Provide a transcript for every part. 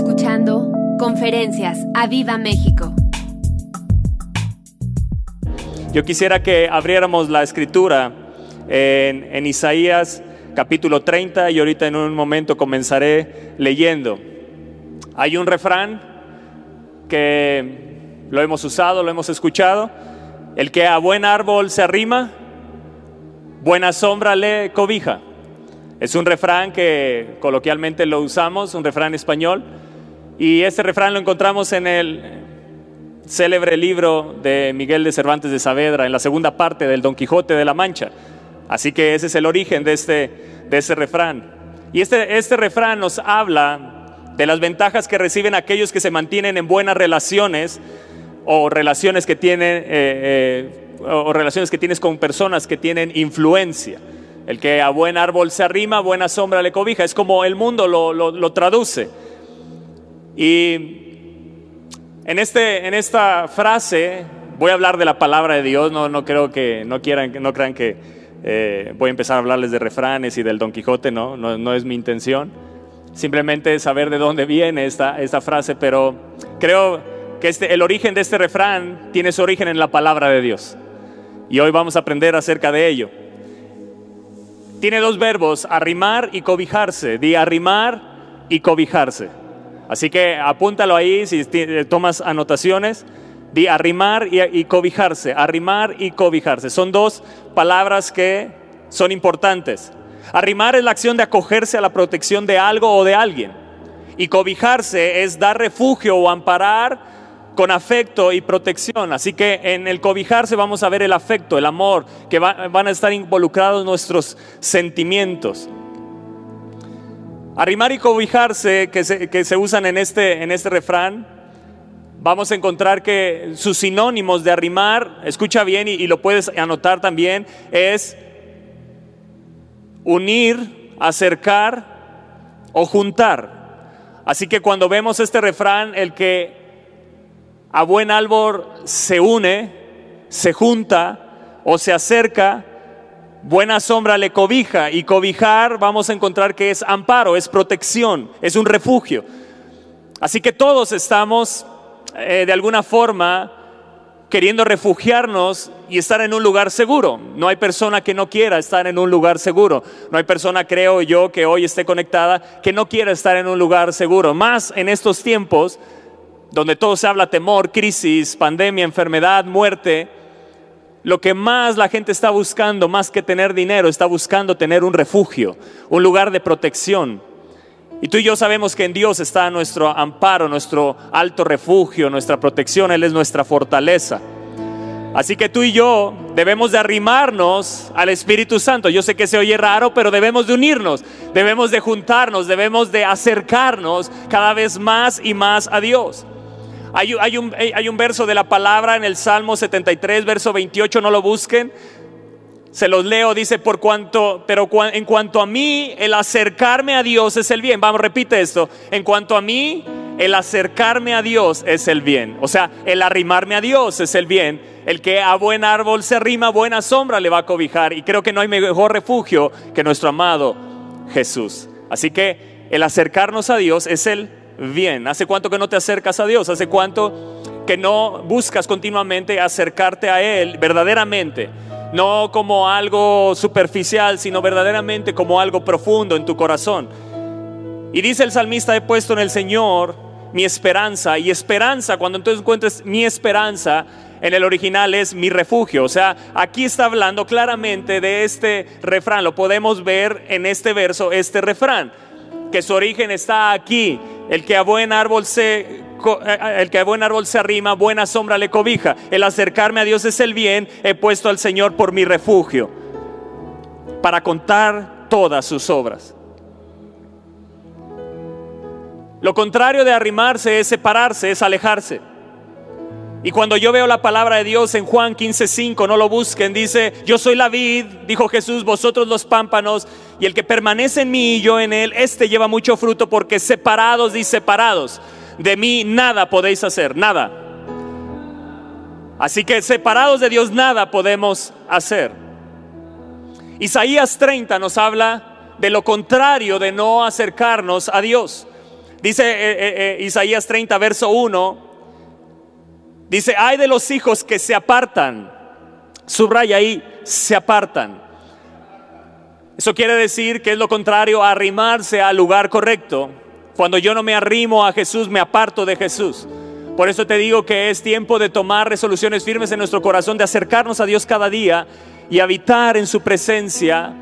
escuchando Conferencias a Viva México. Yo quisiera que abriéramos la escritura en, en, Isaías capítulo 30 y ahorita en un momento comenzaré leyendo. Hay un refrán que lo hemos usado, lo hemos escuchado. El que a buen árbol se arrima, buena sombra le cobija. Es un refrán que coloquialmente lo usamos, un refrán español, y este refrán lo encontramos en el célebre libro de Miguel de Cervantes de Saavedra, en la segunda parte del Don Quijote de la Mancha. Así que ese es el origen de este, de ese refrán. Y este, este refrán nos habla de las ventajas que reciben aquellos que se mantienen en buenas relaciones o relaciones que tienen eh, eh, o relaciones que tienes con personas que tienen influencia. El que a buen árbol se arrima, buena sombra le cobija. Es como el mundo lo, traduce. Y en, este, en esta frase voy a hablar de la palabra de Dios. No, no creo que, no quieran, no crean que eh, voy a empezar a hablarles de refranes y del Don Quijote. No, no, es mi intención. Simplemente saber de dónde viene esta, esta frase, pero creo que este, el origen de este refrán tiene su origen en la palabra de Dios. Y hoy vamos a aprender acerca de ello tiene dos verbos, arrimar y cobijarse. Di arrimar y cobijarse. Así que apúntalo ahí si tomas anotaciones. Di arrimar y, cobijarse. Arrimar y cobijarse. Son dos palabras que son importantes. Arrimar es la acción de acogerse a la protección de algo o de alguien. Y cobijarse es dar refugio o amparar con afecto y protección. Así que en el cobijarse vamos a ver el afecto, el amor, que van a estar involucrados nuestros sentimientos. Arrimar y cobijarse, que se, usan en este, en este refrán, vamos a encontrar que sus sinónimos de arrimar, escucha bien y, y lo puedes anotar también, es unir, acercar o juntar. Así que cuando vemos este refrán, el que a buen árbol se une, se junta o se acerca, buena sombra le cobija y cobijar vamos a encontrar que es amparo, es protección, es un refugio. Así que todos estamos eh, de alguna forma queriendo refugiarnos y estar en un lugar seguro. No hay persona que no quiera estar en un lugar seguro. No hay persona, creo yo, que hoy esté conectada, que no quiera estar en un lugar seguro. Más en estos tiempos donde todo se habla temor, crisis, pandemia, enfermedad, muerte, lo que más la gente está buscando, más que tener dinero, está buscando tener un refugio, un lugar de protección. Y tú y yo sabemos que en Dios está nuestro amparo, nuestro alto refugio, nuestra protección, Él es nuestra fortaleza. Así que tú y yo debemos de arrimarnos al Espíritu Santo. Yo sé que se oye raro, pero debemos de unirnos, debemos de juntarnos, debemos de acercarnos cada vez más y más a Dios. Hay, un, hay un verso de la palabra en el Salmo 73, verso 28, no lo busquen. Se los leo, dice, por cuanto, pero en cuanto a mí, el acercarme a Dios es el bien. Vamos, repite esto. En cuanto a mí, el acercarme a Dios es el bien. O sea, el arrimarme a Dios es el bien. El que a buen árbol se arrima, buena sombra le va a cobijar. Y creo que no hay mejor refugio que nuestro amado Jesús. Así que el acercarnos a Dios es el bien? ¿Hace cuánto que no te acercas a Dios? ¿Hace cuánto que no buscas continuamente acercarte a Él verdaderamente? No como algo superficial, sino verdaderamente como algo profundo en tu corazón. Y dice el salmista, he puesto en el Señor mi esperanza. Y esperanza, cuando entonces encuentres mi esperanza, en el original es mi refugio. O sea, aquí está hablando claramente de este refrán. Lo podemos ver en este verso, este refrán, que su origen está aquí el que a buen árbol se eh, eh, el que buen árbol se arrima, buena sombra le cobija. El acercarme a Dios es el bien, he puesto al Señor por mi refugio, para contar todas sus obras. Lo contrario de arrimarse es separarse, es alejarse. Y cuando yo veo la palabra de Dios en Juan 15:5, no lo busquen, dice, yo soy la vid, dijo Jesús, vosotros los pámpanos, y el que permanece en mí y yo en él, este lleva mucho fruto porque separados y separados de mí nada podéis hacer, nada. Así que separados de Dios nada podemos hacer. Isaías 30 nos habla de lo contrario de no acercarnos a Dios. Dice eh, eh, eh, Isaías 30, verso 1. Dice, hay de los hijos que se apartan. Subraya ahí, se apartan. Eso quiere decir que es lo contrario a arrimarse al lugar correcto. Cuando yo no me arrimo a Jesús, me aparto de Jesús. Por eso te digo que es tiempo de tomar resoluciones firmes en nuestro corazón, de acercarnos a Dios cada día y habitar en su presencia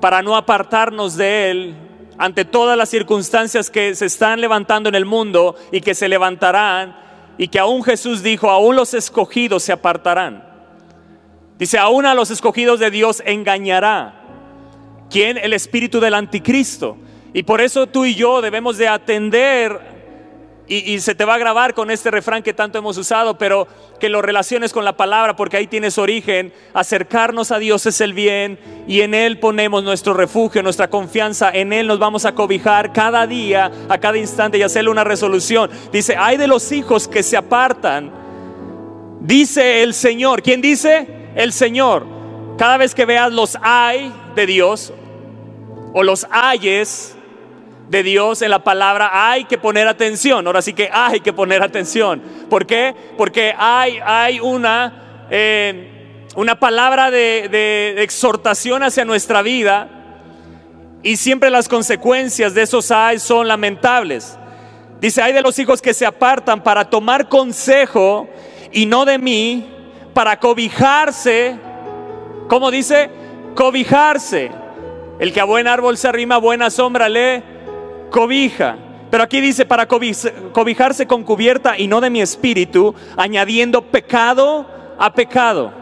para no apartarnos de Él ante todas las circunstancias que se están levantando en el mundo y que se levantarán y que aún Jesús dijo, aún los escogidos se apartarán. Dice, aún a los escogidos de Dios engañará. ¿Quién? El espíritu del anticristo. Y por eso tú y yo debemos de atender y, se te va a grabar con este refrán que tanto hemos usado, pero que lo relaciones con la palabra porque ahí tienes origen. Acercarnos a Dios es el bien y en Él ponemos nuestro refugio, nuestra confianza. En Él nos vamos a cobijar cada día, a cada instante y hacerle una resolución. Dice, hay de los hijos que se apartan. Dice el Señor. ¿Quién dice? El Señor. Cada vez que veas los hay de Dios o los ayes, de Dios en la palabra hay que poner atención. Ahora sí que hay que poner atención. ¿Por qué? Porque hay, hay una, eh, una palabra de, de exhortación hacia nuestra vida y siempre las consecuencias de esos hay son lamentables. Dice, hay de los hijos que se apartan para tomar consejo y no de mí, para cobijarse. ¿Cómo dice? Cobijarse. El que a buen árbol se arrima, buena sombra le cobija. Pero aquí dice para cobijarse con cubierta y no de mi espíritu, añadiendo pecado a pecado.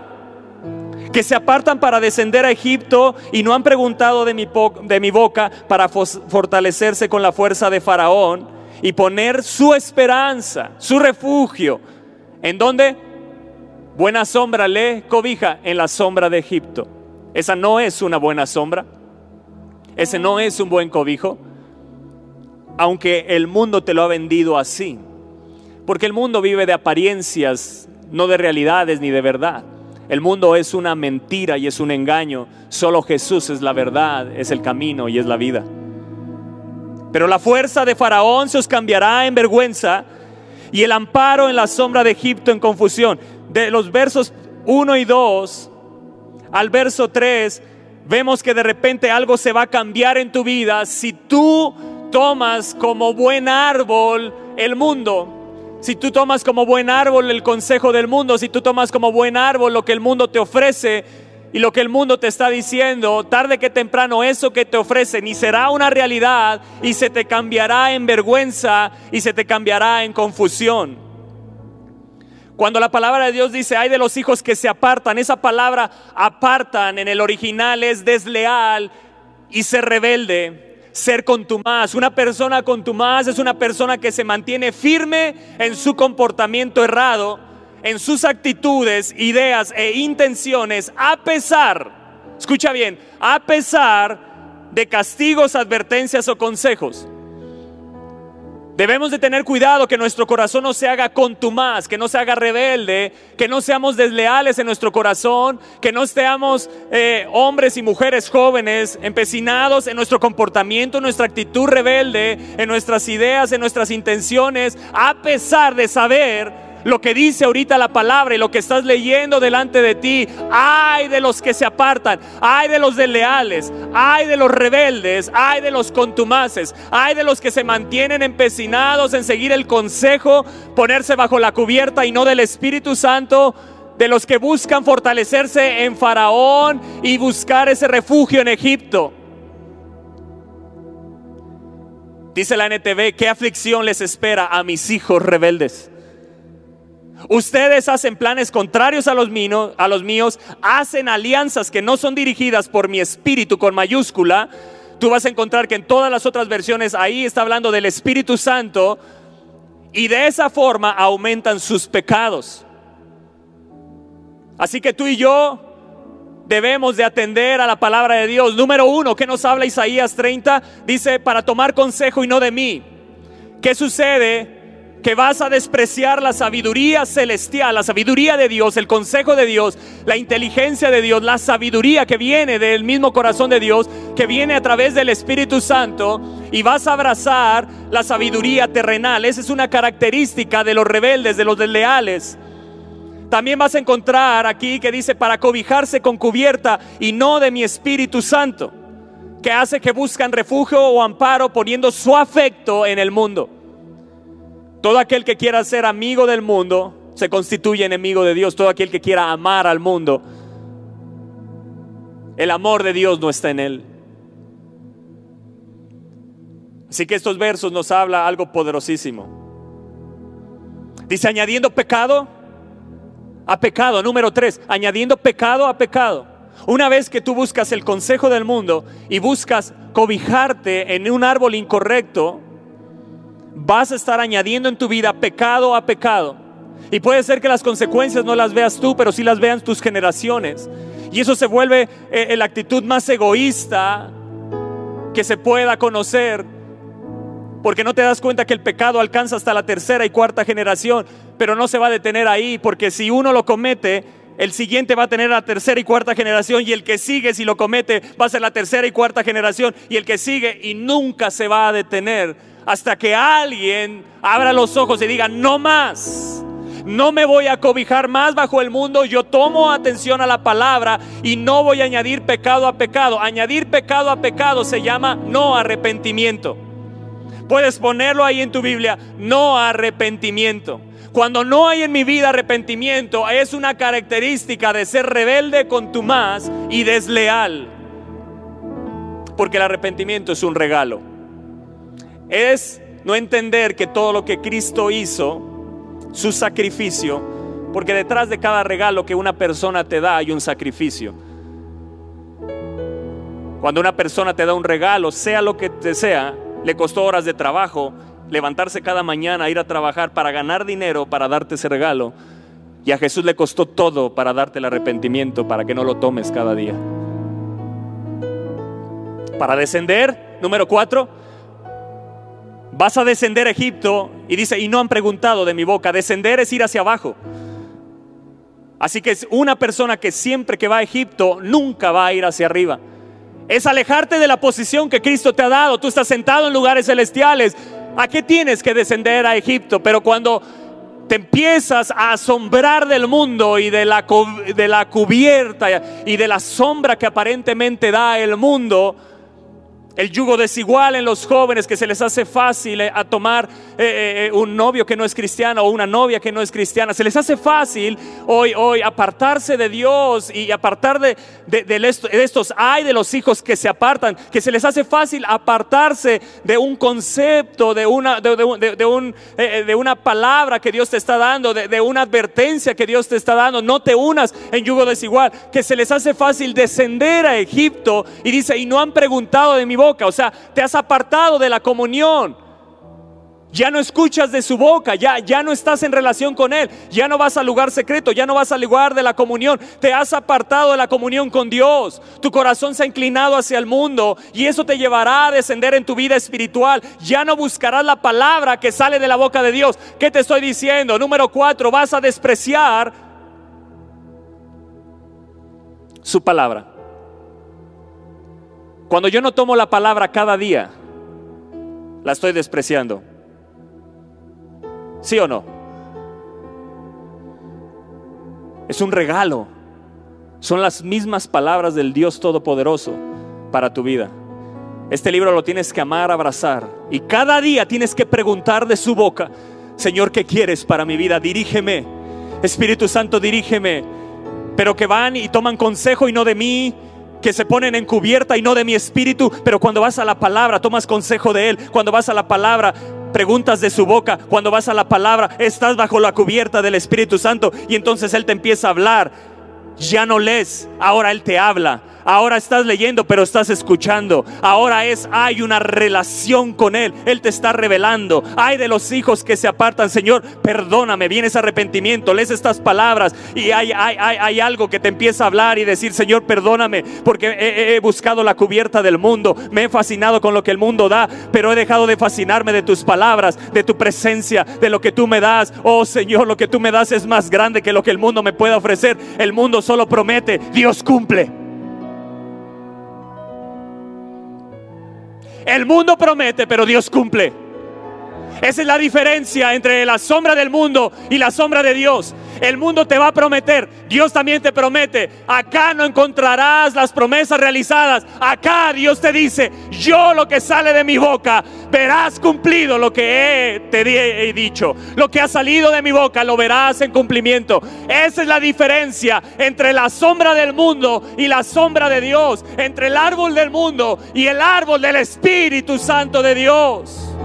Que se apartan para descender a Egipto y no han preguntado de mi, de mi boca para fortalecerse con la fuerza de Faraón y poner su esperanza, su refugio. ¿En donde Buena sombra le cobija en la sombra de Egipto. Esa no es una buena sombra. Ese no es un buen cobijo aunque el mundo te lo ha vendido así. Porque el mundo vive de apariencias, no de realidades ni de verdad. El mundo es una mentira y es un engaño. Solo Jesús es la verdad, es el camino y es la vida. Pero la fuerza de Faraón se os cambiará en vergüenza y el amparo en la sombra de Egipto en confusión. De los versos 1 y 2 al verso 3, vemos que de repente algo se va a cambiar en tu vida si tú tomas como buen árbol el mundo, si tú tomas como buen árbol el consejo del mundo, si tú tomas como buen árbol lo que el mundo te ofrece y lo que el mundo te está diciendo, tarde que temprano eso que te ofrece ni será una realidad y se te cambiará en vergüenza y se te cambiará en confusión. Cuando la palabra de Dios dice, hay de los hijos que se apartan, esa palabra apartan en el original es desleal y se rebelde ser contumaz. Una persona contumaz es una persona que se mantiene firme en su comportamiento errado, en sus actitudes, ideas e intenciones, a pesar, escucha bien, a pesar de castigos, advertencias o consejos. Debemos de tener cuidado que nuestro corazón no se haga contumaz, que no se haga rebelde, que no seamos desleales en nuestro corazón, que no seamos eh, hombres y mujeres jóvenes empecinados en nuestro comportamiento, en nuestra actitud rebelde, en nuestras ideas, en nuestras intenciones, a pesar de saber lo que dice ahorita la palabra y lo que estás leyendo delante de ti. Ay de los que se apartan, ay de los desleales, ay de los rebeldes, ay de los contumaces, ay de los que se mantienen empecinados en seguir el consejo, ponerse bajo la cubierta y no del Espíritu Santo de los que buscan fortalecerse en Faraón y buscar ese refugio en Egipto. Dice la NTV, ¿qué aflicción les espera a mis hijos rebeldes? Ustedes hacen planes contrarios a los, míos, hacen alianzas que no son dirigidas por mi espíritu con mayúscula. Tú vas a encontrar que en todas las otras versiones ahí está hablando del Espíritu Santo y de esa forma aumentan sus pecados. Así que tú y yo debemos de atender a la palabra de Dios. Número uno, ¿qué nos habla Isaías 30? Dice, para tomar consejo y no de mí. ¿Qué sucede? Que vas a despreciar la sabiduría celestial, la sabiduría de Dios, el consejo de Dios, la inteligencia de Dios, la sabiduría que viene del mismo corazón de Dios, que viene a través del Espíritu Santo, y vas a abrazar la sabiduría terrenal. Esa es una característica de los rebeldes, de los desleales. También vas a encontrar aquí que dice para cobijarse con cubierta y no de mi Espíritu Santo, que hace que buscan refugio o amparo poniendo su afecto en el mundo. Todo aquel que quiera ser amigo del mundo se constituye enemigo de Dios. Todo aquel que quiera amar al mundo, el amor de Dios no está en él. Así que estos versos nos habla algo poderosísimo. Dice añadiendo pecado a pecado. Número tres, añadiendo pecado a pecado. Una vez que tú buscas el consejo del mundo y buscas cobijarte en un árbol incorrecto, vas a estar añadiendo en tu vida pecado a pecado. Y puede ser que las consecuencias no las veas tú, pero sí las vean tus generaciones. Y eso se vuelve eh, la actitud más egoísta que se pueda conocer. Porque no te das cuenta que el pecado alcanza hasta la tercera y cuarta generación, pero no se va a detener ahí, porque si uno lo comete, el siguiente va a tener la tercera y cuarta generación y el que sigue si lo comete va a ser la tercera y cuarta generación y el que sigue y nunca se va a detener hasta que alguien abra los ojos y diga, no más. No me voy a cobijar más bajo el mundo, yo tomo atención a la palabra y no voy a añadir pecado a pecado. Añadir pecado a pecado se llama no arrepentimiento. Puedes ponerlo ahí en tu Biblia, no arrepentimiento. Cuando no hay en mi vida arrepentimiento, es una característica de ser rebelde con tu más y desleal. Porque el arrepentimiento es un regalo es no entender que todo lo que Cristo hizo, su sacrificio, porque detrás de cada regalo que una persona te da hay un sacrificio. Cuando una persona te da un regalo, sea lo que te sea, le costó horas de trabajo, levantarse cada mañana, ir a trabajar para ganar dinero, para darte ese regalo. Y a Jesús le costó todo para darte el arrepentimiento, para que no lo tomes cada día. Para descender, número cuatro, vas a descender a Egipto y dice, y no han preguntado de mi boca, descender es ir hacia abajo. Así que es una persona que siempre que va a Egipto nunca va a ir hacia arriba. Es alejarte de la posición que Cristo te ha dado. Tú estás sentado en lugares celestiales. ¿A qué tienes que descender a Egipto? Pero cuando te empiezas a asombrar del mundo y de la, de la cubierta y de la sombra que aparentemente da el mundo, el yugo desigual en los jóvenes que se les hace fácil eh, a tomar eh, eh, un novio que no es cristiano o una novia que no es cristiana. Se les hace fácil hoy, hoy apartarse de Dios y apartar de, estos. Hay de los hijos que se apartan, que se les hace fácil apartarse de un concepto, de una, de, una palabra que Dios te está dando, de, una advertencia que Dios te está dando. No te unas en yugo desigual. Que se les hace fácil descender a Egipto y dice, y no han preguntado de mi o sea, te has apartado de la comunión. Ya no escuchas de su boca, ya, ya no estás en relación con Él, ya no vas al lugar secreto, ya no vas al lugar de la comunión, te has apartado de la comunión con Dios, tu corazón se ha inclinado hacia el mundo y eso te llevará a descender en tu vida espiritual, ya no buscarás la palabra que sale de la boca de Dios. ¿Qué te estoy diciendo? Número cuatro, vas a despreciar su palabra. Cuando yo no tomo la palabra cada día, la estoy despreciando. ¿Sí o no? Es un regalo. Son las mismas palabras del Dios Todopoderoso para tu vida. Este libro lo tienes que amar, abrazar. Y cada día tienes que preguntar de su boca, Señor, ¿qué quieres para mi vida? Dirígeme. Espíritu Santo, dirígeme. Pero que van y toman consejo y no de mí, que se ponen en cubierta y no de mi espíritu, pero cuando vas a la palabra tomas consejo de Él, cuando vas a la palabra preguntas de su boca, cuando vas a la palabra estás bajo la cubierta del Espíritu Santo. Y entonces Él te empieza a hablar ya no lees, ahora Él te habla. Ahora estás leyendo, pero estás escuchando. Ahora es, hay una relación con Él. Él te está revelando. Hay de los hijos que se apartan, Señor, perdóname. Viene ese arrepentimiento, lees estas palabras y hay, hay, hay, algo que te empieza a hablar y decir, Señor, perdóname, porque he, he buscado la cubierta del mundo. Me he fascinado con lo que el mundo da, pero he dejado de fascinarme de tus palabras, de tu presencia, de lo que tú me das. Oh Señor, lo que tú me das es más grande que lo que el mundo me puede ofrecer. El mundo solo promete, Dios cumple. El mundo promete, pero Dios cumple. Esa es la diferencia entre la sombra del mundo y la sombra de Dios. El mundo te va a prometer, Dios también te promete. Acá no encontrarás las promesas realizadas. Acá Dios te dice, yo lo que sale de mi boca, verás cumplido lo que he, te he dicho. Lo que ha salido de mi boca, lo verás en cumplimiento. Esa es la diferencia entre la sombra del mundo y la sombra de Dios. Entre el árbol del mundo y el árbol del Espíritu Santo de Dios.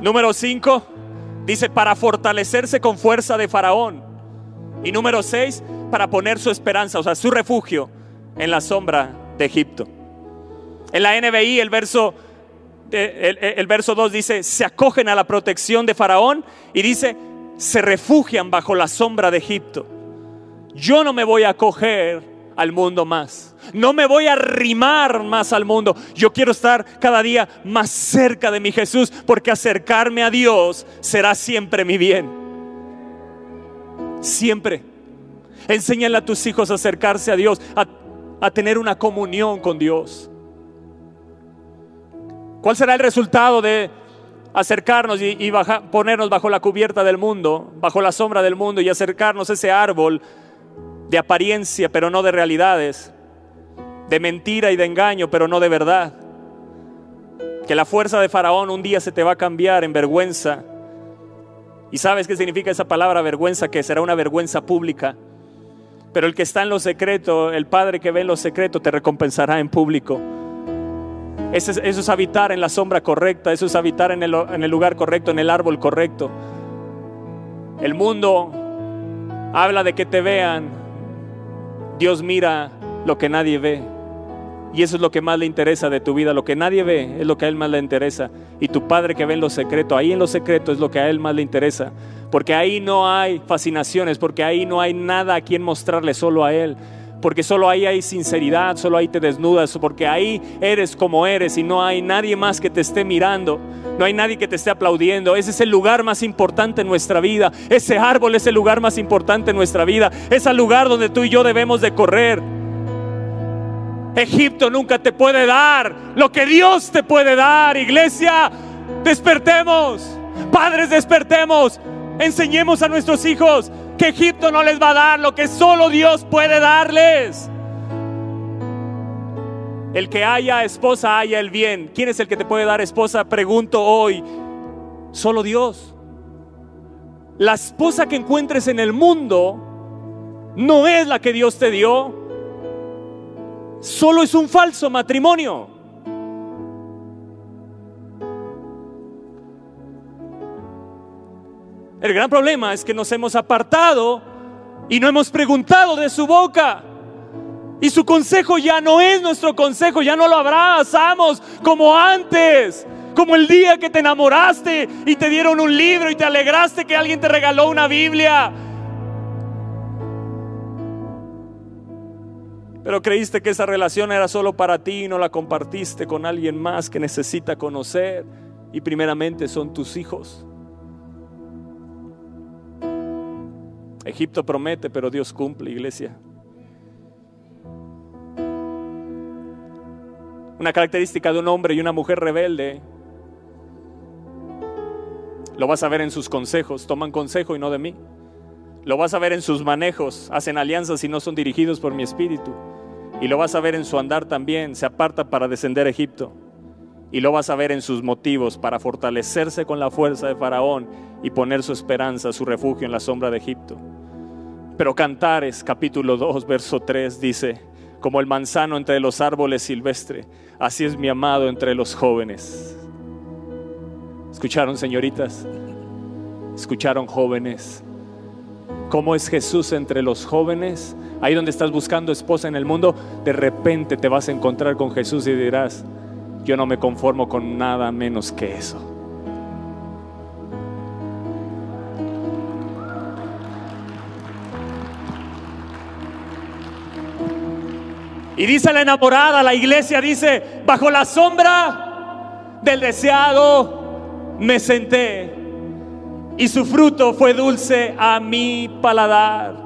Número 5 dice para fortalecerse con fuerza de Faraón. Y número 6 para poner su esperanza, o sea, su refugio en la sombra de Egipto. En la NBI el verso, el, el verso 2 dice, se acogen a la protección de Faraón y dice, se refugian bajo la sombra de Egipto. Yo no me voy a acoger al mundo más. No me voy a arrimar más al mundo. Yo quiero estar cada día más cerca de mi Jesús porque acercarme a Dios será siempre mi bien. Siempre. Enséñale a tus hijos a acercarse a Dios, a, tener una comunión con Dios. ¿Cuál será el resultado de acercarnos y, ponernos bajo la cubierta del mundo, bajo la sombra del mundo y acercarnos a ese árbol de apariencia, pero no de realidades? de mentira y de engaño, pero no de verdad. Que la fuerza de Faraón un día se te va a cambiar en vergüenza. ¿Y sabes qué significa esa palabra vergüenza? Que será una vergüenza pública. Pero el que está en lo secreto, el Padre que ve en lo secreto, te recompensará en público. Eso es, habitar en la sombra correcta, eso es habitar en el lugar correcto, en el árbol correcto. El mundo habla de que te vean. Dios mira lo que nadie ve. Y eso es lo que más le interesa de tu vida. Lo que nadie ve es lo que a Él más le interesa. Y tu Padre que ve en lo secreto, ahí en lo secreto es lo que a Él más le interesa. Porque ahí no hay fascinaciones, porque ahí no hay nada a quien mostrarle, solo a Él. Porque solo ahí hay sinceridad, solo ahí te desnudas, porque ahí eres como eres y no hay nadie más que te esté mirando, no hay nadie que te esté aplaudiendo. Ese es el lugar más importante en nuestra vida. Ese árbol es el lugar más importante en nuestra vida. Es el lugar donde tú y yo debemos de correr. Egipto nunca te puede dar lo que Dios te puede dar. Iglesia, despertemos. Padres, despertemos. Enseñemos a nuestros hijos que Egipto no les va a dar lo que solo Dios puede darles. El que haya esposa, haya el bien. ¿Quién es el que te puede dar esposa? Pregunto hoy. Solo Dios. La esposa que encuentres en el mundo no es la que Dios te dio solo es un falso matrimonio. El gran problema es que nos hemos apartado y no hemos preguntado de su boca. Y su consejo ya no es nuestro consejo, ya no lo abrazamos como antes, como el día que te enamoraste y te dieron un libro y te alegraste que alguien te regaló una Biblia. Pero creíste que esa relación era solo para ti y no la compartiste con alguien más que necesita conocer. Y primeramente son tus hijos. Egipto promete, pero Dios cumple, iglesia. Una característica de un hombre y una mujer rebelde. Lo vas a ver en sus consejos. Toman consejo y no de mí. Lo vas a ver en sus manejos. Hacen alianzas y no son dirigidos por mi espíritu. Y lo vas a ver en su andar también, se aparta para descender a Egipto. Y lo vas a ver en sus motivos para fortalecerse con la fuerza de Faraón y poner su esperanza, su refugio en la sombra de Egipto. Pero Cantares capítulo 2, verso 3 dice, como el manzano entre los árboles silvestres, así es mi amado entre los jóvenes. ¿Escucharon, señoritas? Escucharon jóvenes. ¿Cómo es Jesús entre los jóvenes? Ahí donde estás buscando esposa en el mundo, de repente te vas a encontrar con Jesús y dirás, yo no me conformo con nada menos que eso. Y dice la enamorada, la iglesia dice, bajo la sombra del deseado me senté y su fruto fue dulce a mi paladar.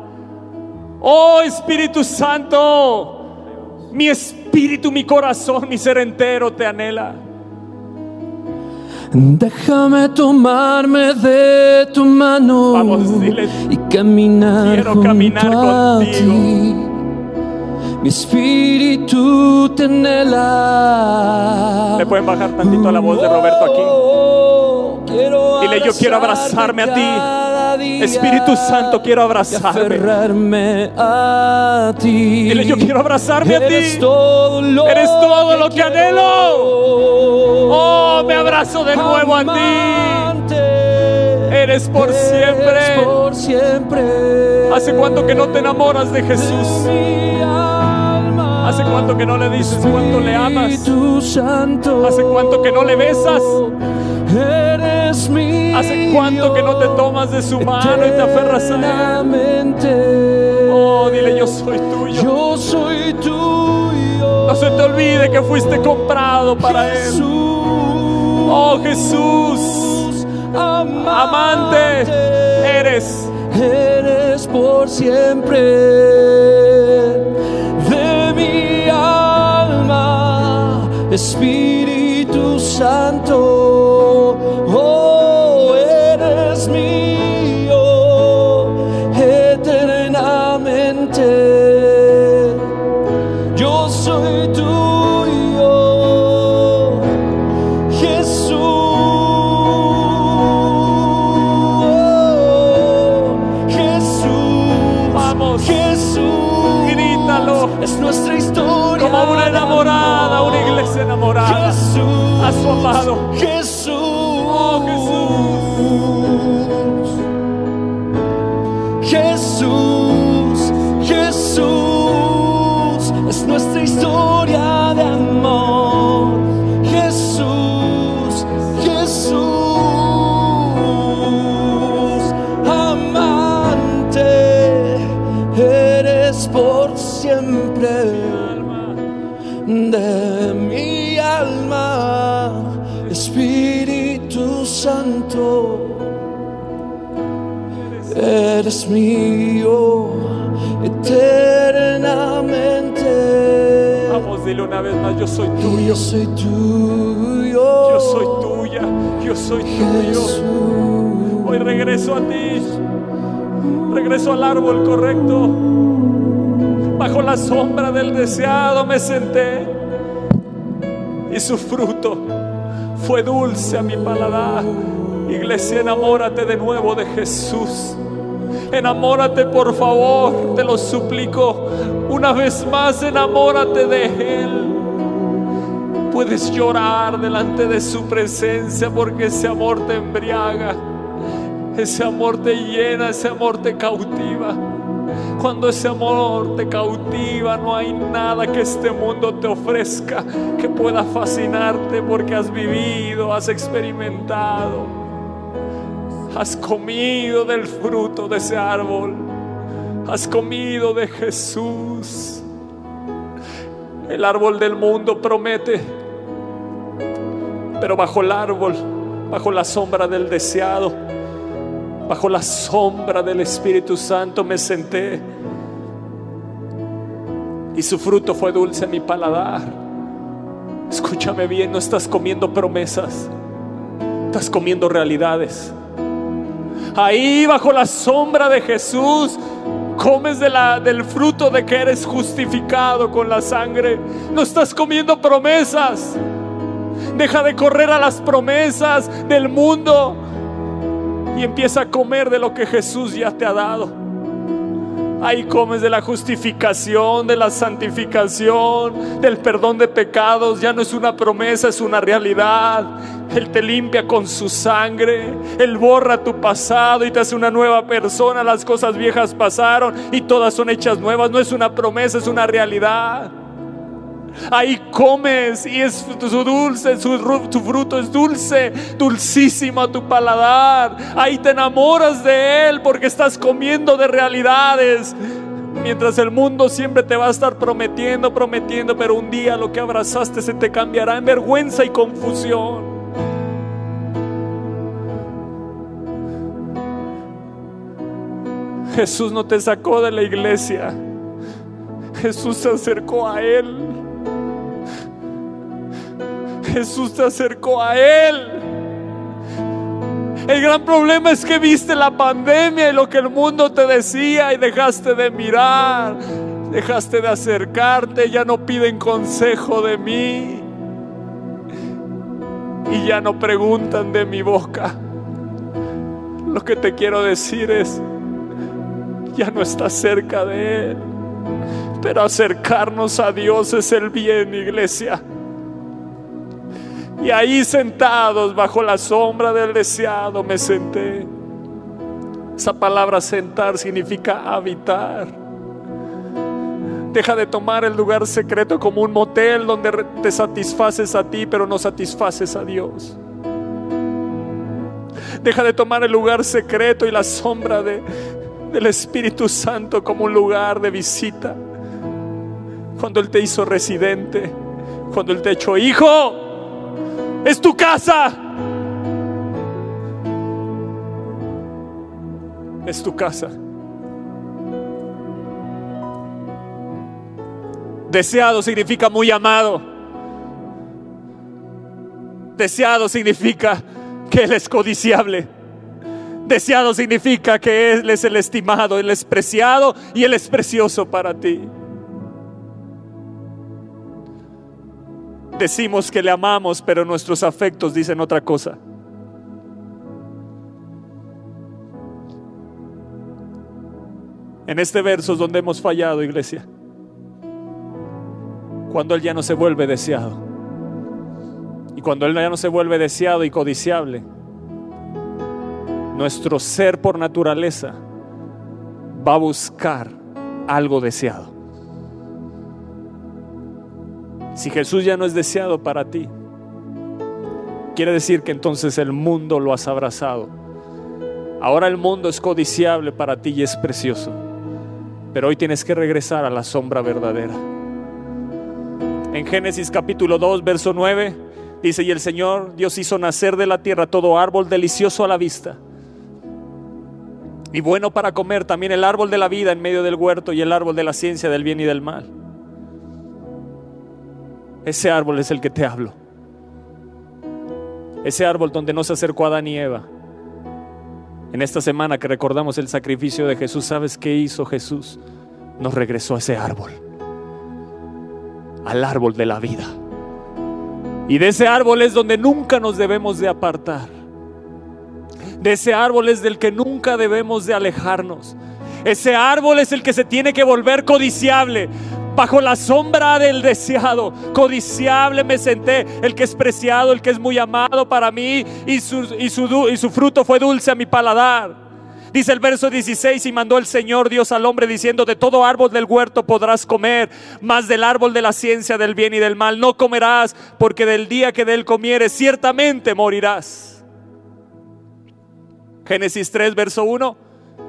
Oh Espíritu Santo, mi espíritu, mi corazón, mi ser entero te anhela. Déjame tomarme de tu mano Vamos, dile, y caminar, quiero caminar junto a contigo. ti. Mi espíritu te anhela. Le pueden bajar tantito la voz de Roberto aquí. Quiero Dile, yo quiero abrazarme a ti. Espíritu Santo, quiero abrazarme. a ti. Dile, yo quiero abrazarme a ti. Eres todo lo, Eres todo lo que anhelo. Oh, me abrazo de nuevo a ti. Eres por eres siempre. por siempre. ¿Hace cuánto que no te enamoras de Jesús? ¿Hace cuánto que no le dices cuánto le amas? ¿Hace cuánto que no le besas? ¿Hace cuánto que no te tomas de su mano y te aferras a él? Oh, dile, yo soy tuyo. Yo soy tuyo. No se te olvide que fuiste comprado para él. Oh, Jesús, amante, eres. eres por siempre Espíritu Santo. Oh, eres mío eternamente. Yo soy tuyo, Jesús. Jesús. Vamos. Jesús. Grítalo. Es nuestra historia. Como una enamorada, una iglesia enamorada. A su amado. Jesús. Eres mío eternamente. Vamos, dile una vez más, yo soy tuyo. yo soy tuyo. Yo soy tuya. Yo soy tuyo. Hoy regreso a ti. Regreso al árbol correcto. Bajo la sombra del deseado me senté. Y su fruto fue dulce a mi paladar. Iglesia, enamórate de nuevo de Jesús. Enamórate, por favor, te lo suplico. Una vez más, enamórate de Él. Puedes llorar delante de su presencia porque ese amor te embriaga. Ese amor te llena, ese amor te cautiva. Cuando ese amor te cautiva, no hay nada que este mundo te ofrezca que pueda fascinarte porque has vivido, has experimentado, has comido del fruto de ese árbol, has comido de Jesús. El árbol del mundo promete, pero bajo el árbol, bajo la sombra del deseado, bajo la sombra del Espíritu Santo me senté y su fruto fue dulce a mi paladar. Escúchame bien, no estás comiendo promesas, estás comiendo realidades. Ahí bajo la sombra de Jesús comes de la, del fruto de que eres justificado con la sangre. No estás comiendo promesas. Deja de correr a las promesas del mundo y empieza a comer de lo que Jesús ya te ha dado. Ahí comes de la justificación, de la santificación, del perdón de pecados. Ya no es una promesa, es una realidad. Él te limpia con su sangre. Él borra tu pasado y te hace una nueva persona. Las cosas viejas pasaron y todas son hechas nuevas. No es una promesa, es una realidad. Ahí comes y es su dulce, su, fruto es dulce, dulcísimo a tu paladar. Ahí te enamoras de Él porque estás comiendo de realidades. Mientras el mundo siempre te va a estar prometiendo, prometiendo, pero un día lo que abrazaste se te cambiará en vergüenza y confusión. Jesús no te sacó de la iglesia. Jesús se acercó a Él. Jesús te acercó a Él. El gran problema es que viste la pandemia y lo que el mundo te decía y dejaste de mirar, dejaste de acercarte, ya no piden consejo de mí y ya no preguntan de mi boca. Lo que te quiero decir es, ya no estás cerca de Él, pero acercarnos a Dios es el bien, iglesia. Y ahí sentados bajo la sombra del deseado me senté. Esa palabra sentar significa habitar. Deja de tomar el lugar secreto como un motel donde te satisfaces a ti pero no satisfaces a Dios. Deja de tomar el lugar secreto y la sombra de, del Espíritu Santo como un lugar de visita. Cuando Él te hizo residente, cuando Él te echó hijo, es tu casa. Es tu casa. Deseado significa muy amado. Deseado significa que Él es codiciable. Deseado significa que Él es el estimado, Él es preciado y Él es precioso para ti. Decimos que le amamos, pero nuestros afectos dicen otra cosa. En este verso es donde hemos fallado, iglesia. Cuando Él ya no se vuelve deseado. Y cuando Él ya no se vuelve deseado y codiciable, nuestro ser por naturaleza va a buscar algo deseado. Si Jesús ya no es deseado para ti, quiere decir que entonces el mundo lo has abrazado. Ahora el mundo es codiciable para ti y es precioso. Pero hoy tienes que regresar a la sombra verdadera. En Génesis capítulo 2, verso 9, dice, y el Señor Dios hizo nacer de la tierra todo árbol delicioso a la vista. Y bueno para comer también el árbol de la vida en medio del huerto y el árbol de la ciencia del bien y del mal. Ese árbol es el que te hablo. Ese árbol donde no se acercó Adán y Eva. En esta semana que recordamos el sacrificio de Jesús, ¿sabes qué hizo Jesús? Nos regresó a ese árbol. Al árbol de la vida. Y de ese árbol es donde nunca nos debemos de apartar. De ese árbol es del que nunca debemos de alejarnos. Ese árbol es el que se tiene que volver codiciable bajo la sombra del deseado. Codiciable me senté, el que es preciado, el que es muy amado para mí, y su, y su, y su fruto fue dulce a mi paladar. Dice el verso 16, y mandó el Señor Dios al hombre diciendo, de todo árbol del huerto podrás comer, mas del árbol de la ciencia del bien y del mal no comerás, porque del día que de él comieres ciertamente morirás. Génesis 3, verso 1,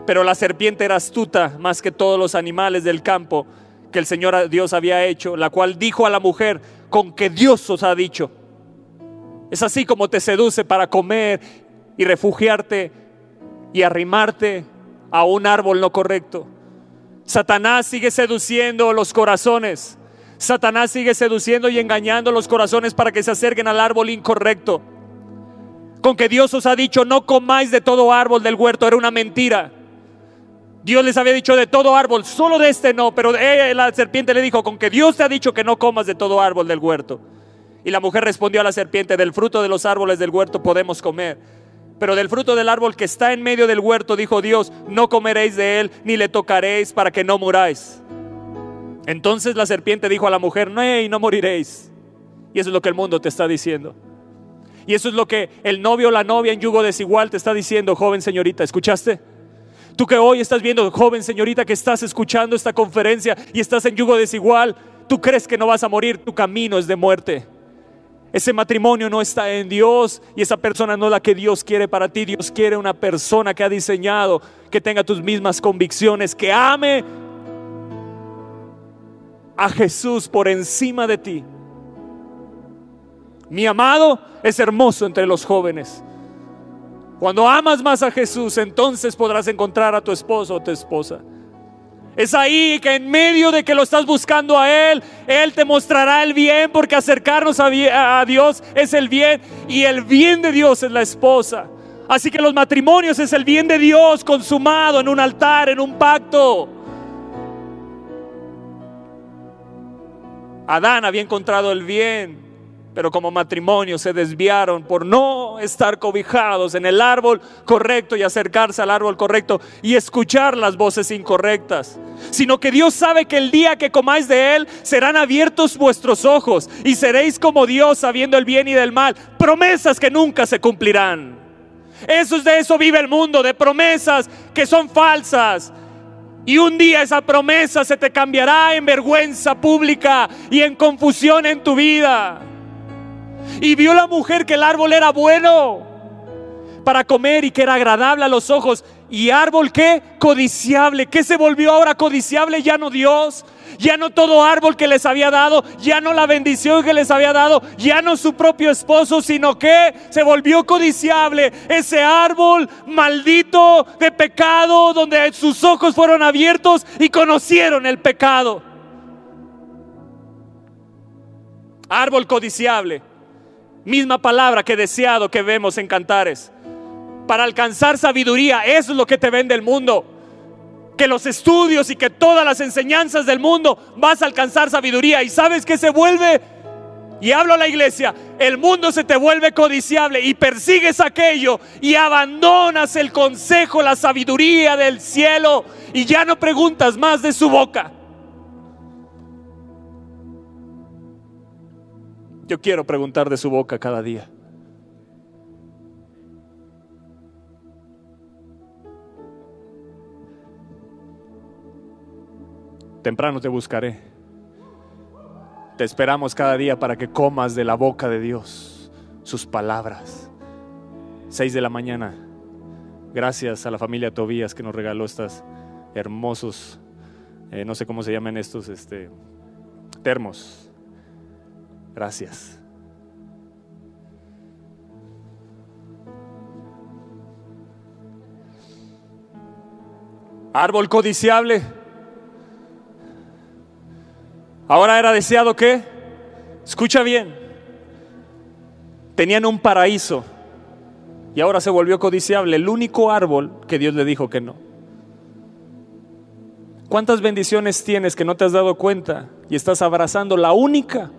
pero la serpiente era astuta más que todos los animales del campo que el Señor Dios había hecho, la cual dijo a la mujer, con que Dios os ha dicho. Es así como te seduce para comer y refugiarte y arrimarte a un árbol no correcto. Satanás sigue seduciendo los corazones. Satanás sigue seduciendo y engañando los corazones para que se acerquen al árbol incorrecto. Con que Dios os ha dicho, no comáis de todo árbol del huerto, era una mentira. Dios les había dicho de todo árbol, solo de este no, pero la serpiente le dijo, con que Dios te ha dicho que no comas de todo árbol del huerto. Y la mujer respondió a la serpiente, del fruto de los árboles del huerto podemos comer. Pero del fruto del árbol que está en medio del huerto, dijo Dios, no comeréis de él, ni le tocaréis para que no muráis. Entonces la serpiente dijo a la mujer, no, y no moriréis. Y eso es lo que el mundo te está diciendo. Y eso es lo que el novio o la novia en yugo desigual te está diciendo, joven señorita, ¿escuchaste? Tú que hoy estás viendo, joven señorita, que estás escuchando esta conferencia y estás en yugo desigual, tú crees que no vas a morir, tu camino es de muerte. Ese matrimonio no está en Dios y esa persona no es la que Dios quiere para ti. Dios quiere una persona que ha diseñado, que tenga tus mismas convicciones, que ame a Jesús por encima de ti. Mi amado es hermoso entre los jóvenes. Cuando amas más a Jesús, entonces podrás encontrar a tu esposo o tu esposa. Es ahí que en medio de que lo estás buscando a Él, Él te mostrará el bien, porque acercarnos a, Dios es el bien y el bien de Dios es la esposa. Así que los matrimonios es el bien de Dios consumado en un altar, en un pacto. Adán había encontrado el bien, pero como matrimonio se desviaron por no estar cobijados en el árbol correcto y acercarse al árbol correcto y escuchar las voces incorrectas, sino que Dios sabe que el día que comáis de él serán abiertos vuestros ojos y seréis como Dios sabiendo el bien y del mal, promesas que nunca se cumplirán. Eso es de eso vive el mundo, de promesas que son falsas, y un día esa promesa se te cambiará en vergüenza pública y en confusión en tu vida. Y vio la mujer que el árbol era bueno para comer y que era agradable a los ojos. Y árbol que codiciable, que se volvió ahora codiciable, ya no Dios, ya no todo árbol que les había dado, ya no la bendición que les había dado, ya no su propio esposo, sino que se volvió codiciable. Ese árbol maldito de pecado donde sus ojos fueron abiertos y conocieron el pecado. Árbol codiciable. Misma palabra que deseado que vemos en cantares. Para alcanzar sabiduría, eso es lo que te vende el mundo. Que los estudios y que todas las enseñanzas del mundo vas a alcanzar sabiduría. Y sabes que se vuelve, y hablo a la iglesia, el mundo se te vuelve codiciable y persigues aquello y abandonas el consejo, la sabiduría del cielo y ya no preguntas más de su boca. Yo quiero preguntar de su boca cada día. Temprano te buscaré. Te esperamos cada día para que comas de la boca de Dios sus palabras. Seis de la mañana. Gracias a la familia Tobías que nos regaló estos hermosos, eh, no sé cómo se llaman estos, este, termos Gracias. Árbol codiciable. Ahora era deseado que, escucha bien, tenían un paraíso y ahora se volvió codiciable, el único árbol que Dios le dijo que no. ¿Cuántas bendiciones tienes que no te has dado cuenta y estás abrazando la única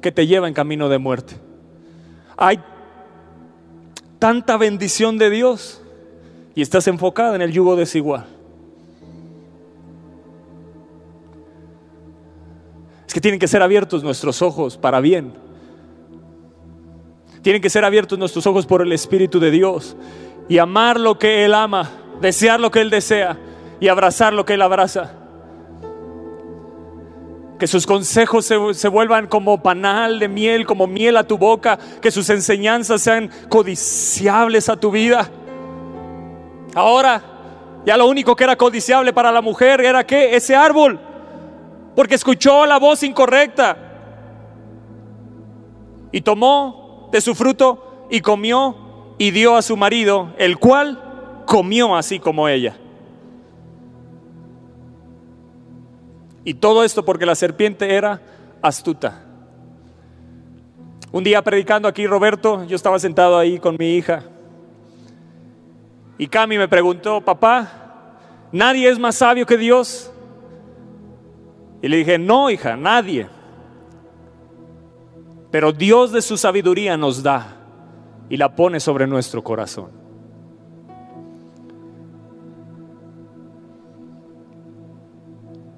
que te lleva en camino de muerte. Hay tanta bendición de Dios y estás enfocada en el yugo desigual. Es que tienen que ser abiertos nuestros ojos para bien. Tienen que ser abiertos nuestros ojos por el Espíritu de Dios y amar lo que Él ama, desear lo que Él desea y abrazar lo que Él abraza que sus consejos se, vuelvan como panal de miel, como miel a tu boca, que sus enseñanzas sean codiciables a tu vida. Ahora, ya lo único que era codiciable para la mujer era que ese árbol, porque escuchó la voz incorrecta y tomó de su fruto y comió y dio a su marido, el cual comió así como ella. Y todo esto porque la serpiente era astuta. Un día predicando aquí, Roberto, yo estaba sentado ahí con mi hija. Y Cami me preguntó, papá, ¿nadie es más sabio que Dios? Y le dije, no, hija, nadie. Pero Dios de su sabiduría nos da y la pone sobre nuestro corazón.